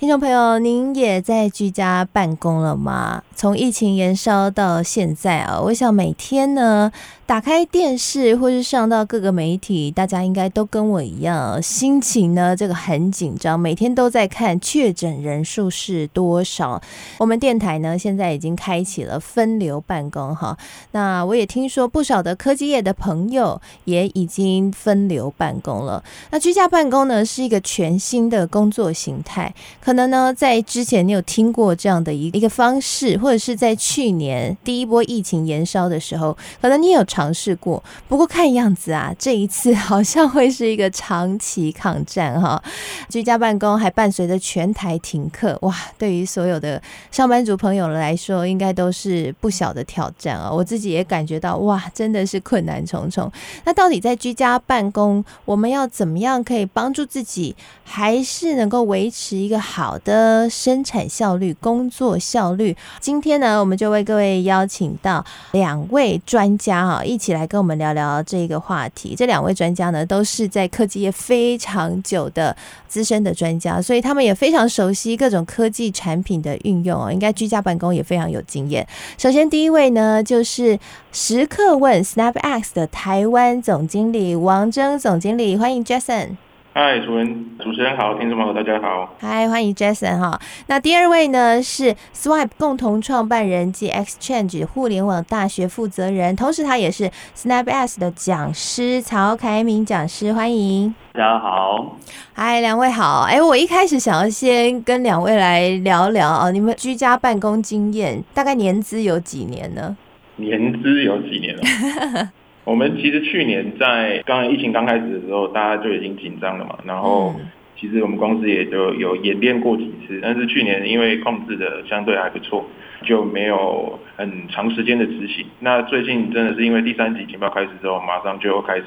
听众朋友，您也在居家办公了吗？从疫情延烧到现在啊，我想每天呢，打开电视或是上到各个媒体，大家应该都跟我一样，心情呢这个很紧张，每天都在看确诊人数是多少。我们电台呢现在已经开启了分流办公哈，那我也听说不少的科技业的朋友也已经分流办公了。那居家办公呢是一个全新的工作形态。可能呢，在之前你有听过这样的一一个方式，或者是在去年第一波疫情延烧的时候，可能你有尝试过。不过看样子啊，这一次好像会是一个长期抗战哈。居家办公还伴随着全台停课，哇，对于所有的上班族朋友来说，应该都是不小的挑战啊。我自己也感觉到，哇，真的是困难重重。那到底在居家办公，我们要怎么样可以帮助自己，还是能够维持一个好？好的生产效率、工作效率。今天呢，我们就为各位邀请到两位专家啊，一起来跟我们聊聊这个话题。这两位专家呢，都是在科技业非常久的资深的专家，所以他们也非常熟悉各种科技产品的运用哦。应该居家办公也非常有经验。首先，第一位呢，就是时刻问 SnapX 的台湾总经理王峥总经理，欢迎 Jason。嗨，主人，主持人好，听众朋友大家好。嗨，欢迎 Jason 哈。那第二位呢是 Swipe 共同创办人及 Exchange 互联网大学负责人，同时他也是 SnapS 的讲师曹凯明讲师，欢迎。大家好。嗨，两位好。哎，我一开始想要先跟两位来聊聊啊，你们居家办公经验大概年资有几年呢？年资有几年了？我们其实去年在刚刚疫情刚开始的时候，大家就已经紧张了嘛。然后，其实我们公司也就有演练过几次，但是去年因为控制的相对还不错，就没有很长时间的执行。那最近真的是因为第三级警报开始之后，马上就开始。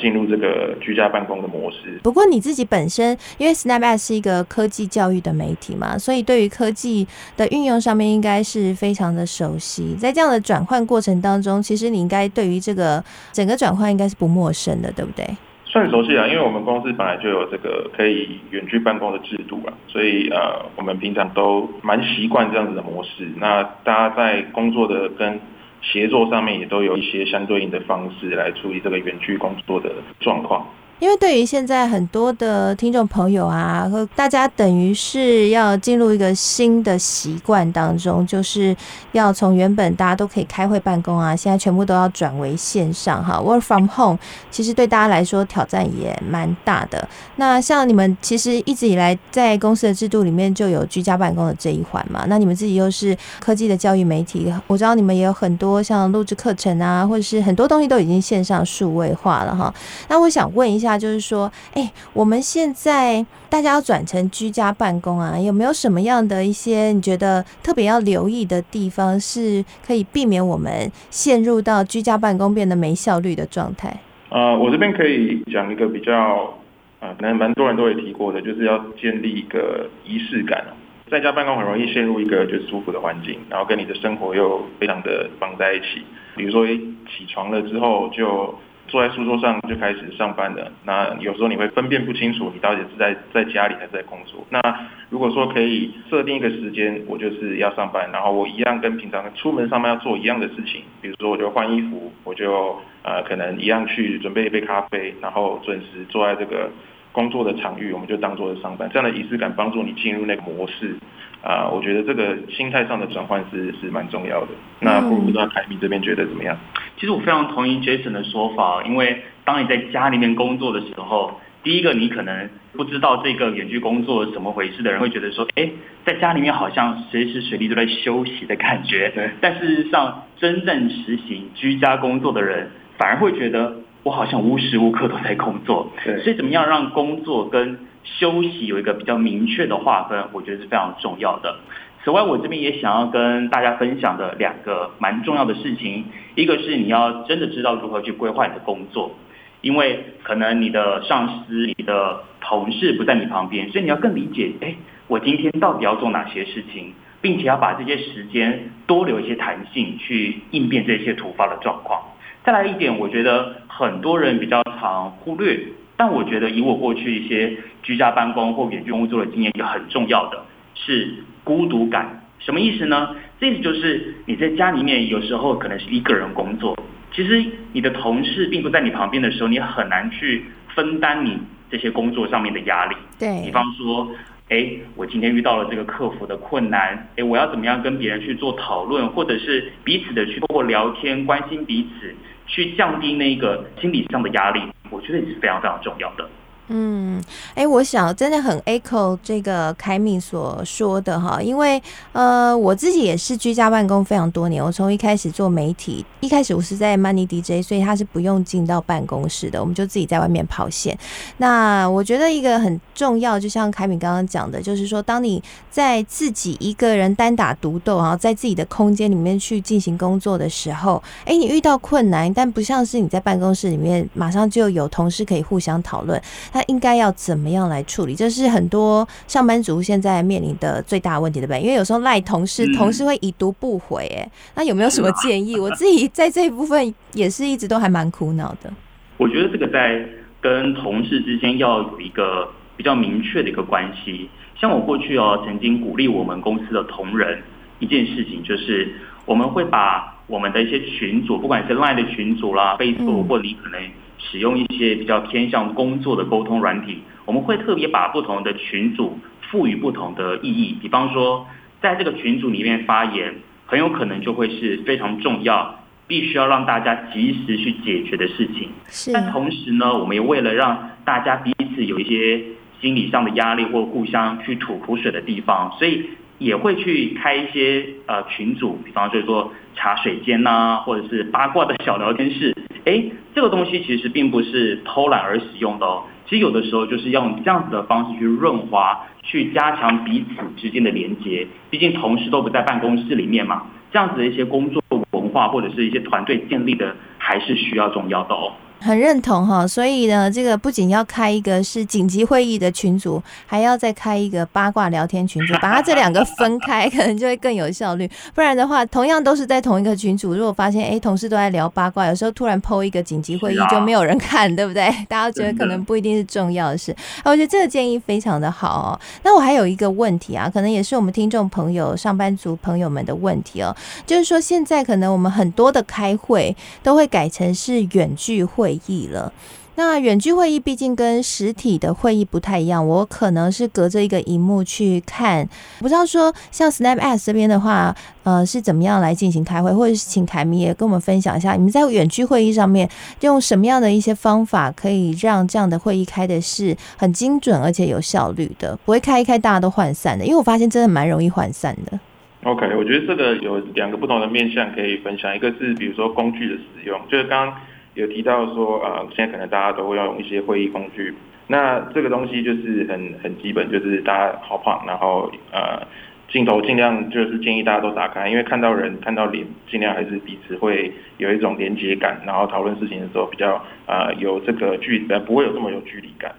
进入这个居家办公的模式。不过你自己本身，因为 SnapX 是一个科技教育的媒体嘛，所以对于科技的运用上面应该是非常的熟悉。在这样的转换过程当中，其实你应该对于这个整个转换应该是不陌生的，对不对？算熟悉啊，因为我们公司本来就有这个可以远距办公的制度啊，所以呃，我们平常都蛮习惯这样子的模式。那大家在工作的跟协作上面也都有一些相对应的方式来处理这个远距工作的状况。因为对于现在很多的听众朋友啊，和大家等于是要进入一个新的习惯当中，就是要从原本大家都可以开会办公啊，现在全部都要转为线上哈，work from home，其实对大家来说挑战也蛮大的。那像你们其实一直以来在公司的制度里面就有居家办公的这一环嘛，那你们自己又是科技的教育媒体，我知道你们也有很多像录制课程啊，或者是很多东西都已经线上数位化了哈。那我想问一下。那就是说，哎、我们现在大家要转成居家办公啊，有没有什么样的一些你觉得特别要留意的地方，是可以避免我们陷入到居家办公变得没效率的状态？呃，我这边可以讲一个比较，呃，可能蛮多人都会提过的，就是要建立一个仪式感。在家办公很容易陷入一个就是舒服的环境，然后跟你的生活又非常的绑在一起。比如说，起床了之后就。坐在书桌上就开始上班了，那有时候你会分辨不清楚，你到底是在在家里还是在工作。那如果说可以设定一个时间，我就是要上班，然后我一样跟平常出门上班要做一样的事情，比如说我就换衣服，我就呃可能一样去准备一杯咖啡，然后准时坐在这个工作的场域，我们就当做是上班。这样的仪式感帮助你进入那个模式。啊、呃，我觉得这个心态上的转换是是蛮重要的。那不知道凯米这边觉得怎么样？其实我非常同意 Jason 的说法，因为当你在家里面工作的时候，第一个你可能不知道这个远距工作是怎么回事的人会觉得说，哎，在家里面好像随时随地都在休息的感觉。对。但事实上，真正实行居家工作的人，反而会觉得我好像无时无刻都在工作。对。所以怎么样让工作跟休息有一个比较明确的划分，我觉得是非常重要的。此外，我这边也想要跟大家分享的两个蛮重要的事情，一个是你要真的知道如何去规划你的工作，因为可能你的上司、你的同事不在你旁边，所以你要更理解，哎，我今天到底要做哪些事情，并且要把这些时间多留一些弹性去应变这些突发的状况。再来一点，我觉得很多人比较常忽略，但我觉得以我过去一些居家办公或远距工作的经验，也很重要的是孤独感。什么意思呢？这意思就是你在家里面有时候可能是一个人工作，其实你的同事并不在你旁边的时候，你很难去分担你这些工作上面的压力。对，比方说，哎，我今天遇到了这个客服的困难，哎，我要怎么样跟别人去做讨论，或者是彼此的去通过聊天关心彼此。去降低那个心理上的压力，我觉得也是非常非常重要的。嗯，哎，我想真的很 echo 这个凯敏所说的哈，因为呃，我自己也是居家办公非常多年，我从一开始做媒体，一开始我是在 Money DJ，所以他是不用进到办公室的，我们就自己在外面跑线。那我觉得一个很重要，就像凯敏刚刚讲的，就是说，当你在自己一个人单打独斗，然后在自己的空间里面去进行工作的时候，哎，你遇到困难，但不像是你在办公室里面马上就有同事可以互相讨论。那应该要怎么样来处理？这是很多上班族现在面临的最大问题，对不对？因为有时候赖同事，同事会已读不回，哎，那有没有什么建议？我自己在这一部分也是一直都还蛮苦恼的。我觉得这个在跟同事之间要有一个比较明确的一个关系。像我过去哦，曾经鼓励我们公司的同仁一件事情，就是我们会把我们的一些群组，不管是赖的群组啦、Facebook，或你可能。使用一些比较偏向工作的沟通软体，我们会特别把不同的群组赋予不同的意义。比方说，在这个群组里面发言，很有可能就会是非常重要，必须要让大家及时去解决的事情。是。但同时呢，我们也为了让大家彼此有一些心理上的压力或互相去吐苦水的地方，所以也会去开一些呃群组，比方说说茶水间呐、或者是八卦的小聊天室。哎，这个东西其实并不是偷懒而使用的哦。其实有的时候就是要用这样子的方式去润滑，去加强彼此之间的连接。毕竟同事都不在办公室里面嘛，这样子的一些工作文化或者是一些团队建立的，还是需要重要的哦。很认同哈，所以呢，这个不仅要开一个是紧急会议的群组，还要再开一个八卦聊天群组，把它这两个分开，可能就会更有效率。不然的话，同样都是在同一个群组，如果发现哎，同事都在聊八卦，有时候突然 PO 一个紧急会议就没有人看，对不对？大家觉得可能不一定是重要的事。我觉得这个建议非常的好哦。那我还有一个问题啊，可能也是我们听众朋友、上班族朋友们的问题哦，就是说现在可能我们很多的开会都会改成是远距会。会议了，那远距会议毕竟跟实体的会议不太一样，我可能是隔着一个荧幕去看，不知道说像 Snap As 这边的话，呃，是怎么样来进行开会，或者是请凯米也跟我们分享一下，你们在远距会议上面用什么样的一些方法，可以让这样的会议开的是很精准而且有效率的，不会开一开大家都涣散的，因为我发现真的蛮容易涣散的。OK，我觉得这个有两个不同的面向可以分享，一个是比如说工具的使用，就是刚刚。有提到说，呃，现在可能大家都会要用一些会议工具，那这个东西就是很很基本，就是大家好胖，然后呃，镜头尽量就是建议大家都打开，因为看到人看到脸，尽量还是彼此会有一种连接感，然后讨论事情的时候比较呃有这个距离，呃不会有这么有距离感。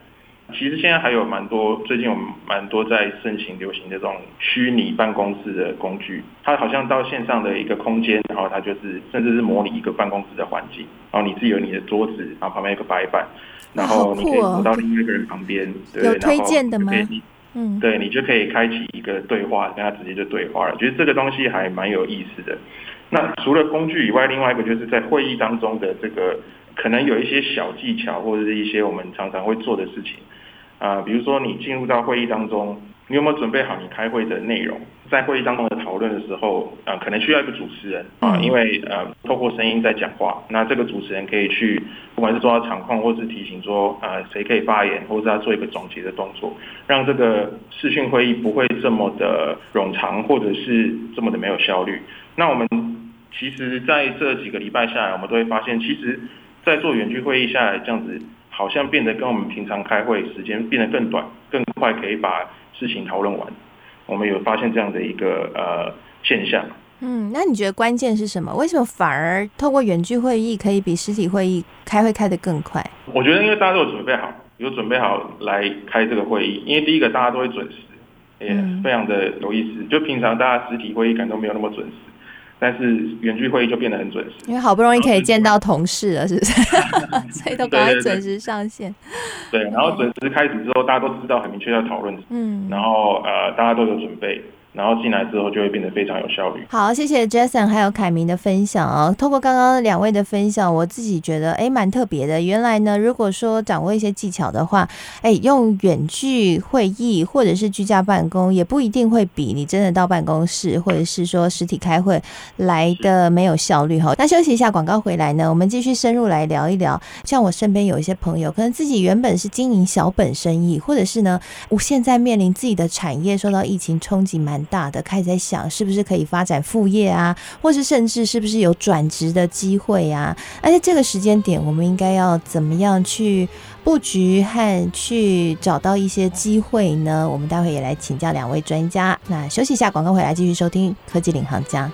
其实现在还有蛮多，最近有蛮多在盛行流行的这种虚拟办公室的工具，它好像到线上的一个空间，然后它就是甚至是模拟一个办公室的环境，然后你自己有你的桌子，然后旁边有个白板，然后你可以走到另外一个人旁边，对，有推荐的吗？嗯，对，你就可以开启一个对话，跟他直接就对话了。觉得这个东西还蛮有意思的。那除了工具以外，另外一个就是在会议当中的这个，可能有一些小技巧，或者是一些我们常常会做的事情。啊、呃，比如说你进入到会议当中，你有没有准备好你开会的内容？在会议当中的讨论的时候，啊、呃，可能需要一个主持人啊，因为呃，透过声音在讲话，那这个主持人可以去，不管是做到场控，或是提醒说，啊、呃，谁可以发言，或者是他做一个总结的动作，让这个视讯会议不会这么的冗长，或者是这么的没有效率。那我们其实在这几个礼拜下来，我们都会发现，其实，在做远距会议下来这样子。好像变得跟我们平常开会时间变得更短、更快，可以把事情讨论完。我们有发现这样的一个呃现象。嗯，那你觉得关键是什么？为什么反而透过远距会议可以比实体会议开会开得更快？我觉得因为大家都有准备好，有准备好来开这个会议。因为第一个大家都会准时，也非常的有意思。就平常大家实体会议可能都没有那么准时，但是远距会议就变得很准时。因为好不容易可以见到同事了，是不是？所以都赶快准时上线。对，然后准时开始之后，大家都知道很明确要讨论。嗯，然后呃，大家都有准备。然后进来之后就会变得非常有效率。好，谢谢 Jason 还有凯明的分享哦。透过刚刚两位的分享，我自己觉得哎蛮特别的。原来呢，如果说掌握一些技巧的话，哎，用远距会议或者是居家办公，也不一定会比你真的到办公室或者是说实体开会来的没有效率哈。那休息一下，广告回来呢，我们继续深入来聊一聊。像我身边有一些朋友，可能自己原本是经营小本生意，或者是呢，我现在面临自己的产业受到疫情冲击蛮大的，开始在想是不是可以发展副业啊，或是甚至是不是有转职的机会啊？而且这个时间点，我们应该要怎么样去布局和去找到一些机会呢？我们待会也来请教两位专家。那休息一下，广告回来继续收听科技领航家。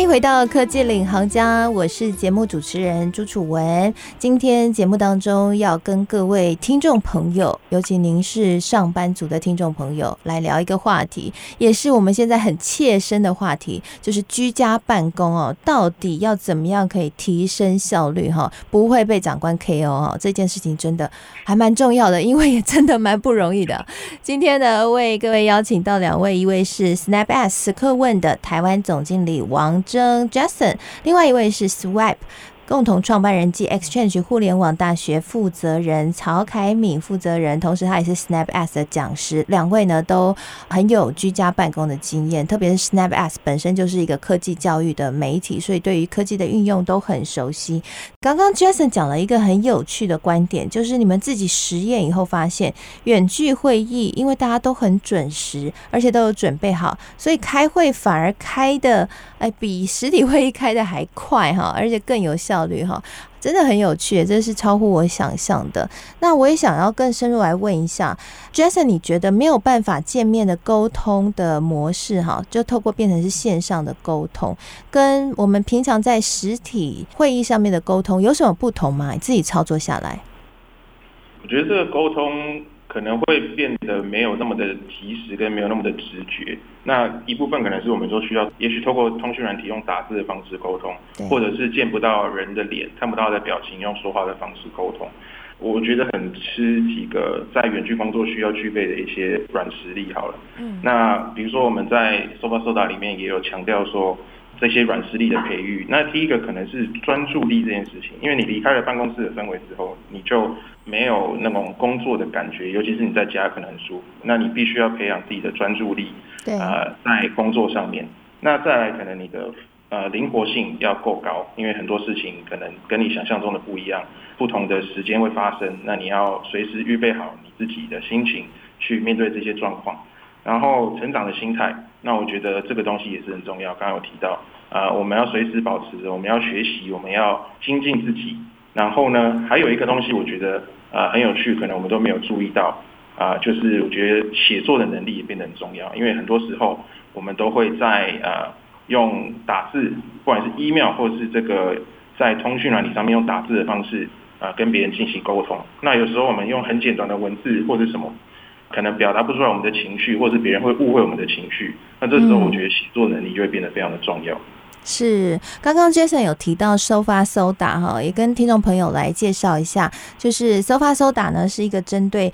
欢迎回到科技领航家，我是节目主持人朱楚文。今天节目当中要跟各位听众朋友，尤其您是上班族的听众朋友，来聊一个话题，也是我们现在很切身的话题，就是居家办公哦，到底要怎么样可以提升效率哈，不会被长官 KO 哦，这件事情真的还蛮重要的，因为也真的蛮不 容易的。今天呢，为各位邀请到两位，一位是 SnapS 客问的台湾总经理王征 Jason，另外一位是 Swipe。共同创办人及 Exchange 互联网大学负责人曹凯敏负责人，同时他也是 SnapS 的讲师。两位呢都很有居家办公的经验，特别是 SnapS 本身就是一个科技教育的媒体，所以对于科技的运用都很熟悉。刚刚 Jason 讲了一个很有趣的观点，就是你们自己实验以后发现，远距会议因为大家都很准时，而且都有准备好，所以开会反而开的哎比实体会议开的还快哈，而且更有效。效率哈，真的很有趣，这是超乎我想象的。那我也想要更深入来问一下，Jason，你觉得没有办法见面的沟通的模式哈，就透过变成是线上的沟通，跟我们平常在实体会议上面的沟通有什么不同吗？你自己操作下来，我觉得这个沟通。可能会变得没有那么的及时，跟没有那么的直觉。那一部分可能是我们说需要，也许透过通讯软体用打字的方式沟通，或者是见不到人的脸，看不到的表情，用说话的方式沟通。我觉得很吃几个在远距工作需要具备的一些软实力。好了，嗯，那比如说我们在 Sofa Soda 里面也有强调说。这些软实力的培育，那第一个可能是专注力这件事情，因为你离开了办公室的氛围之后，你就没有那种工作的感觉，尤其是你在家可能很舒服，那你必须要培养自己的专注力，对，呃，在工作上面。那再来，可能你的呃灵活性要够高，因为很多事情可能跟你想象中的不一样，不同的时间会发生，那你要随时预备好你自己的心情去面对这些状况。然后成长的心态，那我觉得这个东西也是很重要。刚刚有提到，啊、我们要随时保持着，我们要学习，我们要精进自己。然后呢，还有一个东西，我觉得啊、很有趣，可能我们都没有注意到啊、就是我觉得写作的能力也变得很重要。因为很多时候我们都会在呃用打字，不管是 email 或是这个在通讯软体上面用打字的方式啊、跟别人进行沟通。那有时候我们用很简短的文字或者什么。可能表达不出来我们的情绪，或是别人会误会我们的情绪，那这时候我觉得写作能力就会变得非常的重要。嗯、是，刚刚 Jason 有提到 Sofa Soda 哈，也跟听众朋友来介绍一下，就是 Sofa Soda 呢是一个针对。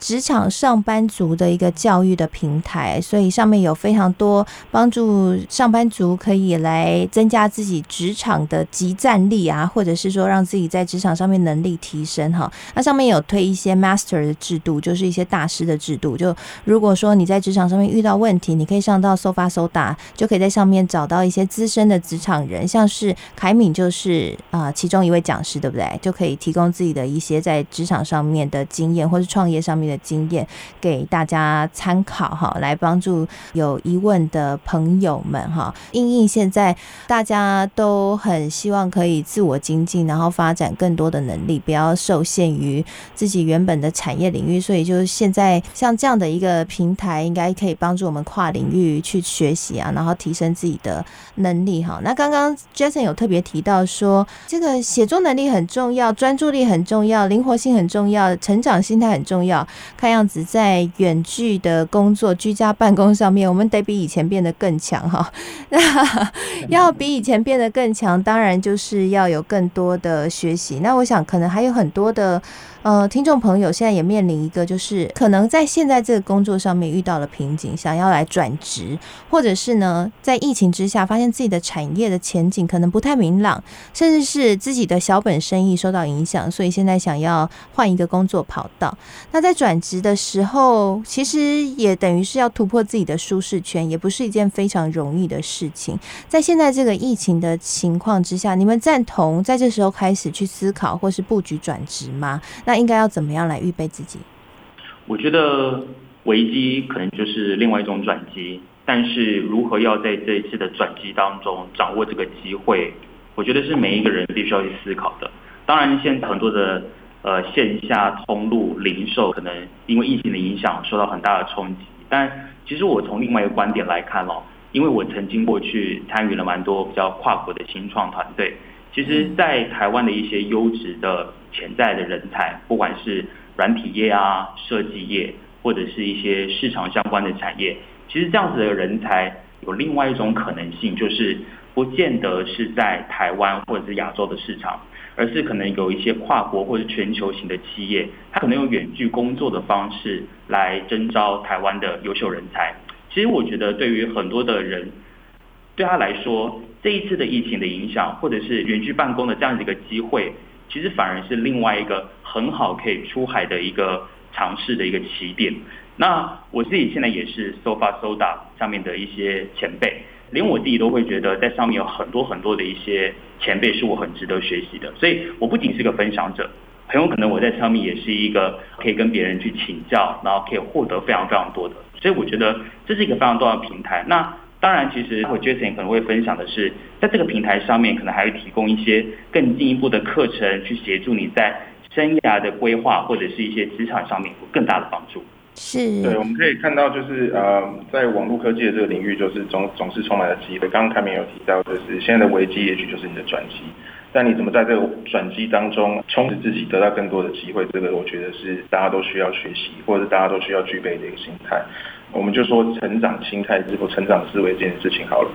职场上班族的一个教育的平台，所以上面有非常多帮助上班族可以来增加自己职场的集战力啊，或者是说让自己在职场上面能力提升哈。那上面有推一些 master 的制度，就是一些大师的制度。就如果说你在职场上面遇到问题，你可以上到 Sofa Soda，就可以在上面找到一些资深的职场人，像是凯敏就是啊、其中一位讲师，对不对？就可以提供自己的一些在职场上面的经验，或是创业上面。的经验给大家参考哈，来帮助有疑问的朋友们哈。因应现在大家都很希望可以自我精进，然后发展更多的能力，不要受限于自己原本的产业领域。所以就是现在像这样的一个平台，应该可以帮助我们跨领域去学习啊，然后提升自己的能力哈。那刚刚 Jason 有特别提到说，这个写作能力很重要，专注力很重要，灵活性很重要，成长心态很重要。看样子在远距的工作、居家办公上面，我们得比以前变得更强哈。那要比以前变得更强，当然就是要有更多的学习。那我想可能还有很多的。呃，听众朋友现在也面临一个，就是可能在现在这个工作上面遇到了瓶颈，想要来转职，或者是呢，在疫情之下发现自己的产业的前景可能不太明朗，甚至是自己的小本生意受到影响，所以现在想要换一个工作跑道。那在转职的时候，其实也等于是要突破自己的舒适圈，也不是一件非常容易的事情。在现在这个疫情的情况之下，你们赞同在这时候开始去思考或是布局转职吗？那应该要怎么样来预备自己？我觉得危机可能就是另外一种转机，但是如何要在这一次的转机当中掌握这个机会，我觉得是每一个人必须要去思考的。当然，现在很多的呃线下通路零售可能因为疫情的影响受到很大的冲击，但其实我从另外一个观点来看哦，因为我曾经过去参与了蛮多比较跨国的新创团队。其实，在台湾的一些优质的潜在的人才，不管是软体业啊、设计业，或者是一些市场相关的产业，其实这样子的人才有另外一种可能性，就是不见得是在台湾或者是亚洲的市场，而是可能有一些跨国或者全球型的企业，它可能用远距工作的方式来征招台湾的优秀人才。其实我觉得，对于很多的人，对他来说，这一次的疫情的影响，或者是远距办公的这样的一个机会，其实反而是另外一个很好可以出海的一个尝试的一个起点。那我自己现在也是 Sofa Soda 上面的一些前辈，连我自己都会觉得在上面有很多很多的一些前辈是我很值得学习的。所以我不仅是个分享者，很有可能我在上面也是一个可以跟别人去请教，然后可以获得非常非常多的。所以我觉得这是一个非常重要的平台。那当然，其实我 Jason 可能会分享的是，在这个平台上面，可能还会提供一些更进一步的课程，去协助你在生涯的规划或者是一些职场上面有更大的帮助。是，对，我们可以看到，就是呃，在网络科技的这个领域，就是总总是充满了机会。刚刚凯明有提到，就是现在的危机，也许就是你的转机。但你怎么在这个转机当中充实自己，得到更多的机会？这个我觉得是大家都需要学习，或者大家都需要具备的一个心态。我们就说成长心态，或成长思维这件事情好了，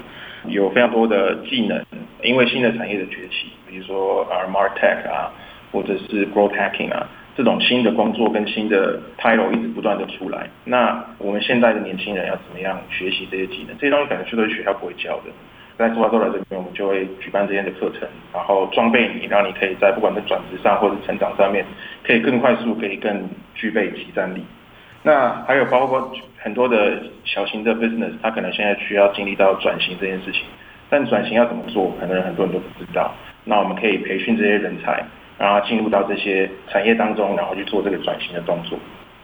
有非常多的技能，因为新的产业的崛起，比如说啊 MarTech 啊，或者是 Growth Hacking 啊，这种新的工作跟新的 title 一直不断的出来。那我们现在的年轻人要怎么样学习这些技能？这些东西可能是都是学校不会教的。在苏花都来这边，我们就会举办这些的课程，然后装备你，让你可以在不管在转职上或者成长上面，可以更快速，可以更具备即战力。那还有包括很多的小型的 business，他可能现在需要经历到转型这件事情，但转型要怎么做，可能很多人都不知道。那我们可以培训这些人才，然后进入到这些产业当中，然后去做这个转型的动作。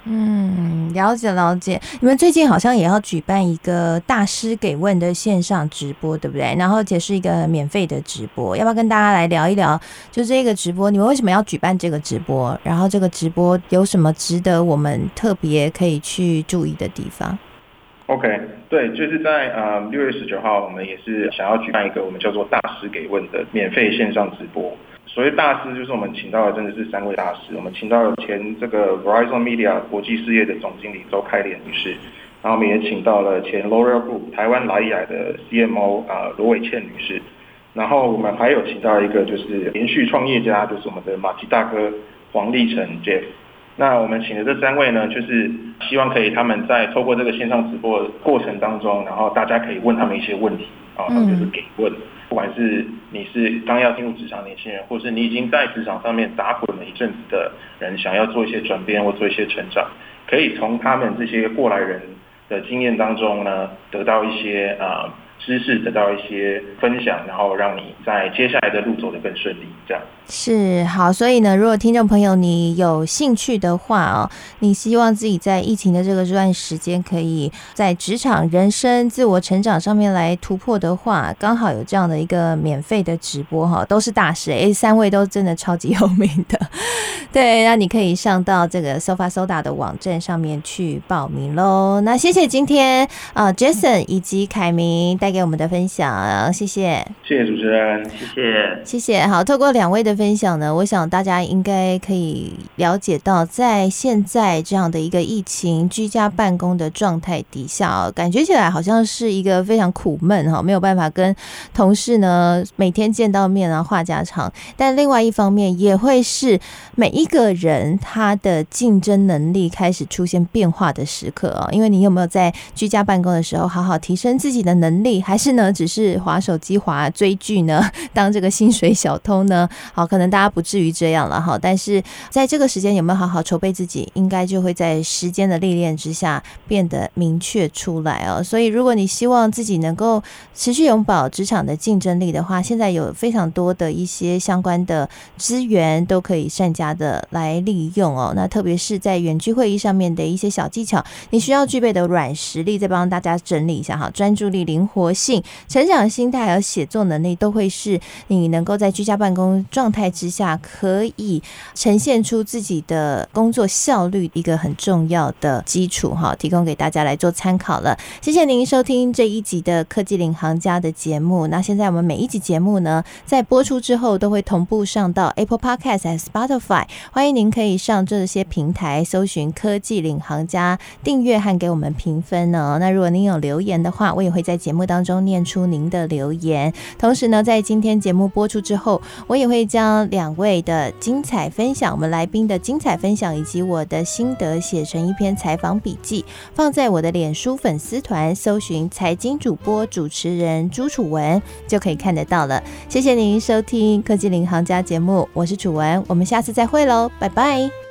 嗯，了解了解。你们最近好像也要举办一个大师给问的线上直播，对不对？然后且是一个免费的直播，要不要跟大家来聊一聊？就这个直播，你们为什么要举办这个直播？然后这个直播有什么值得我们特别可以去注意的地方？OK，对，就是在呃六月十九号，我们也是想要举办一个我们叫做大师给问的免费线上直播。所谓大师，就是我们请到的真的是三位大师。我们请到了前这个 Verizon Media 国际事业的总经理周开莲女士，然后我们也请到了前 L'Oreal Group 台湾莱雅的 CMO 啊罗伟倩女士，然后我们还有请到一个就是连续创业家，就是我们的马吉大哥黄立成 Jeff。那我们请的这三位呢，就是希望可以他们在透过这个线上直播的过程当中，然后大家可以问他们一些问题啊，然后就是给问。不管是你是刚要进入职场年轻人，或是你已经在职场上面打滚了一阵子的人，想要做一些转变或做一些成长，可以从他们这些过来人的经验当中呢，得到一些啊知识得到一些分享，然后让你在接下来的路走得更顺利，这样。是好，所以呢，如果听众朋友你有兴趣的话哦，你希望自己在疫情的这个这段时间，可以在职场、人生、自我成长上面来突破的话，刚好有这样的一个免费的直播哈，都是大师诶，三位都真的超级有名的，对，那你可以上到这个 Sofa Soda 的网站上面去报名喽。那谢谢今天啊 Jason 以及凯明带给我们的分享，谢谢，谢谢主持人，谢谢，谢谢。好，透过两位的。分享呢，我想大家应该可以了解到，在现在这样的一个疫情居家办公的状态底下，感觉起来好像是一个非常苦闷哈，没有办法跟同事呢每天见到面啊话家常。但另外一方面，也会是每一个人他的竞争能力开始出现变化的时刻啊。因为你有没有在居家办公的时候好好提升自己的能力，还是呢只是滑手机、滑追剧呢？当这个薪水小偷呢？好。可能大家不至于这样了哈，但是在这个时间有没有好好筹备自己，应该就会在时间的历练之下变得明确出来哦。所以，如果你希望自己能够持续拥抱职场的竞争力的话，现在有非常多的一些相关的资源都可以善加的来利用哦。那特别是在远距会议上面的一些小技巧，你需要具备的软实力，再帮大家整理一下哈。专注力、灵活性、成长心态还有写作能力，都会是你能够在居家办公状态之下可以呈现出自己的工作效率一个很重要的基础哈，提供给大家来做参考了。谢谢您收听这一集的科技领航家的节目。那现在我们每一集节目呢，在播出之后都会同步上到 Apple Podcast 和 Spotify，欢迎您可以上这些平台搜寻科技领航家订阅和给我们评分哦。那如果您有留言的话，我也会在节目当当中念出您的留言。同时呢，在今天节目播出之后，我也会将两位的精彩分享，我们来宾的精彩分享，以及我的心得写成一篇采访笔记，放在我的脸书粉丝团，搜寻财经主播主持人朱楚文就可以看得到了。谢谢您收听科技领航家节目，我是楚文，我们下次再会喽，拜拜。